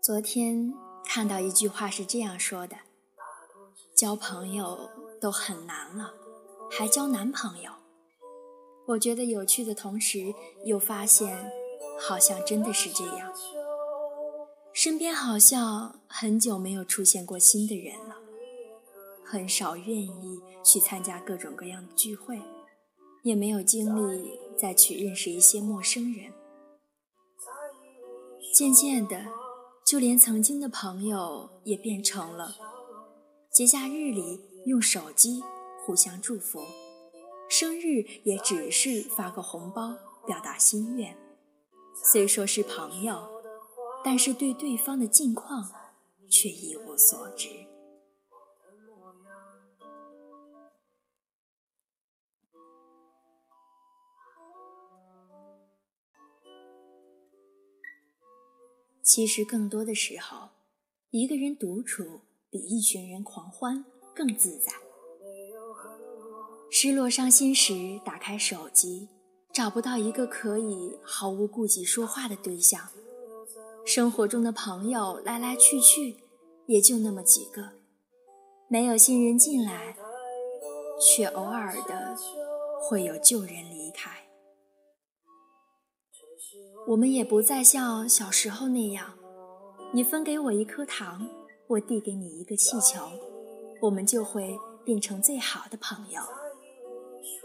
昨天看到一句话是这样说的：“交朋友都很难了，还交男朋友。”我觉得有趣的同时，又发现好像真的是这样。身边好像很久没有出现过新的人了，很少愿意去参加各种各样的聚会，也没有精力再去认识一些陌生人。渐渐的。就连曾经的朋友也变成了节假日里用手机互相祝福，生日也只是发个红包表达心愿。虽说是朋友，但是对对方的近况却一无所知。其实，更多的时候，一个人独处比一群人狂欢更自在。失落、伤心时，打开手机，找不到一个可以毫无顾忌说话的对象。生活中的朋友来来去去，也就那么几个，没有新人进来，却偶尔的会有旧人离开。我们也不再像小时候那样，你分给我一颗糖，我递给你一个气球，我们就会变成最好的朋友。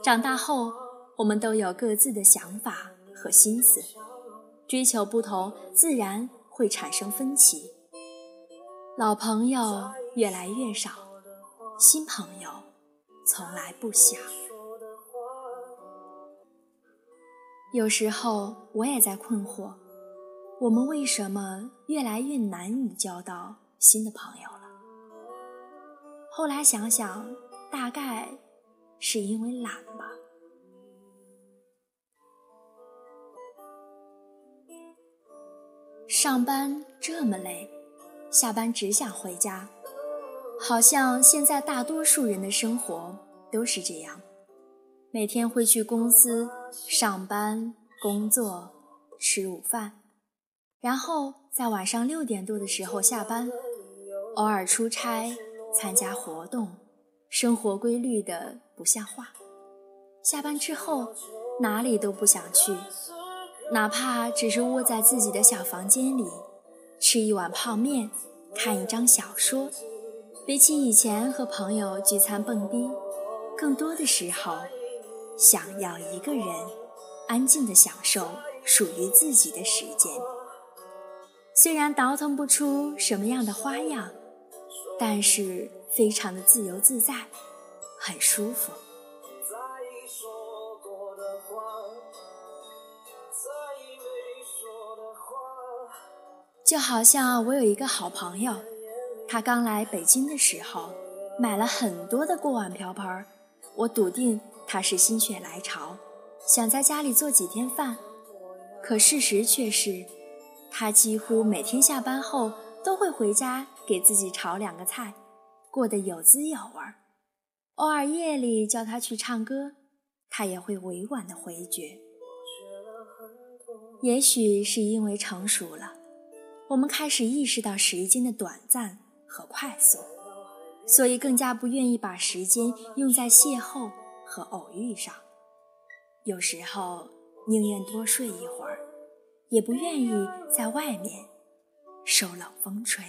长大后，我们都有各自的想法和心思，追求不同，自然会产生分歧。老朋友越来越少，新朋友从来不想。有时候我也在困惑，我们为什么越来越难以交到新的朋友了？后来想想，大概是因为懒吧。上班这么累，下班只想回家，好像现在大多数人的生活都是这样。每天会去公司上班、工作、吃午饭，然后在晚上六点多的时候下班，偶尔出差、参加活动，生活规律的不像话。下班之后哪里都不想去，哪怕只是窝在自己的小房间里，吃一碗泡面，看一张小说。比起以前和朋友聚餐蹦迪，更多的时候。想要一个人安静的享受属于自己的时间，虽然倒腾不出什么样的花样，但是非常的自由自在，很舒服。就好像我有一个好朋友，他刚来北京的时候买了很多的锅碗瓢盆，我笃定。他是心血来潮，想在家里做几天饭，可事实却是，他几乎每天下班后都会回家给自己炒两个菜，过得有滋有味儿。偶尔夜里叫他去唱歌，他也会委婉的回绝。也许是因为成熟了，我们开始意识到时间的短暂和快速，所以更加不愿意把时间用在邂逅。和偶遇上，有时候宁愿多睡一会儿，也不愿意在外面受冷风吹。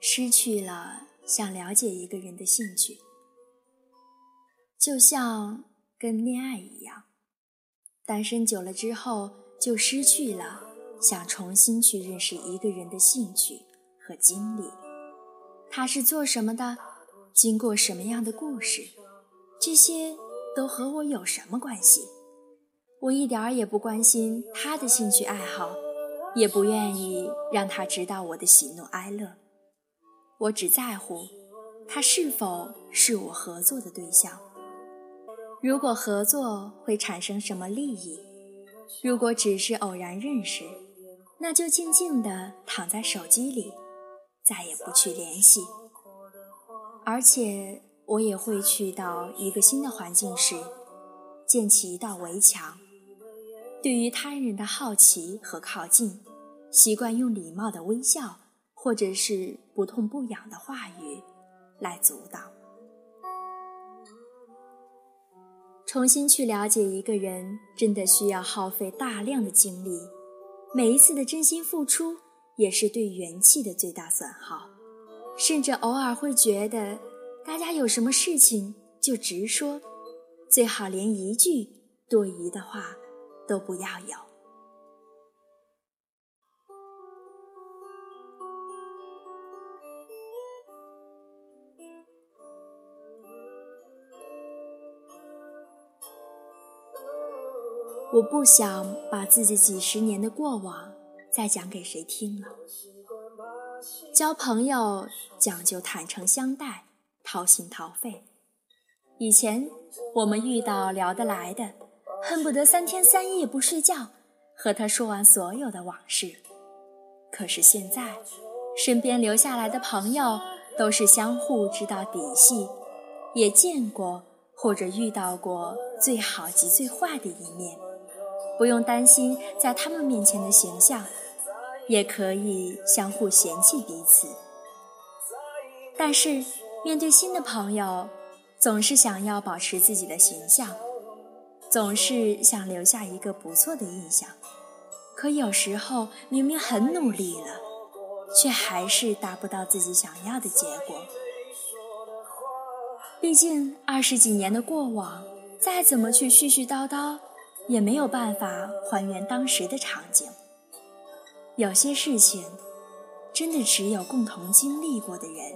失去了想了解一个人的兴趣，就像跟恋爱一样，单身久了之后就失去了。想重新去认识一个人的兴趣和经历，他是做什么的，经过什么样的故事，这些都和我有什么关系？我一点儿也不关心他的兴趣爱好，也不愿意让他知道我的喜怒哀乐。我只在乎他是否是我合作的对象。如果合作会产生什么利益，如果只是偶然认识，那就静静地躺在手机里，再也不去联系。而且我也会去到一个新的环境时，建起一道围墙，对于他人的好奇和靠近，习惯用礼貌的微笑或者是不痛不痒的话语来阻挡。重新去了解一个人，真的需要耗费大量的精力。每一次的真心付出，也是对元气的最大损耗。甚至偶尔会觉得，大家有什么事情就直说，最好连一句多余的话都不要有。我不想把自己几十年的过往再讲给谁听了。交朋友讲究坦诚相待，掏心掏肺。以前我们遇到聊得来的，恨不得三天三夜不睡觉，和他说完所有的往事。可是现在，身边留下来的朋友都是相互知道底细，也见过或者遇到过最好及最坏的一面。不用担心在他们面前的形象，也可以相互嫌弃彼此。但是面对新的朋友，总是想要保持自己的形象，总是想留下一个不错的印象。可有时候明明很努力了，却还是达不到自己想要的结果。毕竟二十几年的过往，再怎么去絮絮叨叨。也没有办法还原当时的场景。有些事情，真的只有共同经历过的人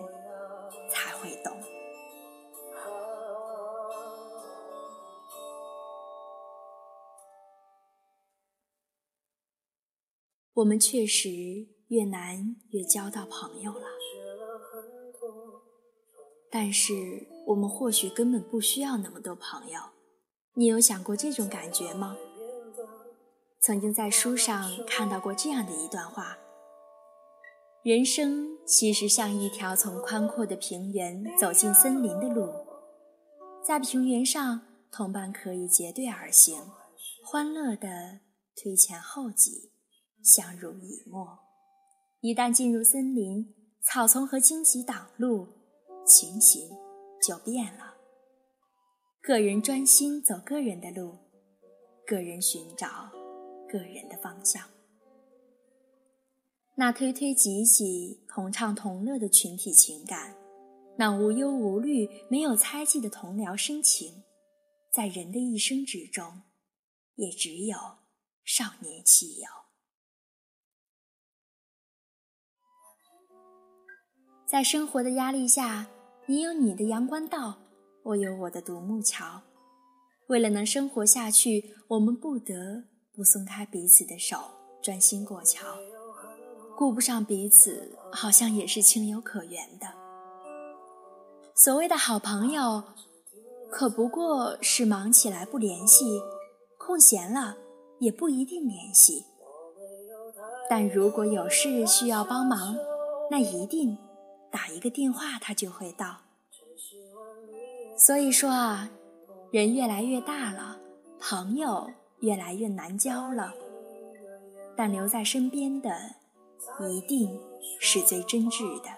才会懂。我们确实越难越交到朋友了，但是我们或许根本不需要那么多朋友。你有想过这种感觉吗？曾经在书上看到过这样的一段话：人生其实像一条从宽阔的平原走进森林的路，在平原上，同伴可以结队而行，欢乐地推前后挤，相濡以沫；一旦进入森林，草丛和荆棘挡路，情形就变了。个人专心走个人的路，个人寻找个人的方向。那推推挤挤、同唱同乐的群体情感，那无忧无虑、没有猜忌的同僚深情，在人的一生之中，也只有少年期有。在生活的压力下，你有你的阳关道。我有我的独木桥，为了能生活下去，我们不得不松开彼此的手，专心过桥。顾不上彼此，好像也是情有可原的。所谓的好朋友，可不过是忙起来不联系，空闲了也不一定联系。但如果有事需要帮忙，那一定打一个电话，他就会到。所以说啊，人越来越大了，朋友越来越难交了。但留在身边的，一定是最真挚的，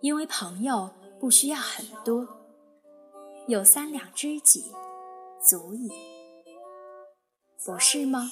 因为朋友不需要很多，有三两知己足矣，不是吗？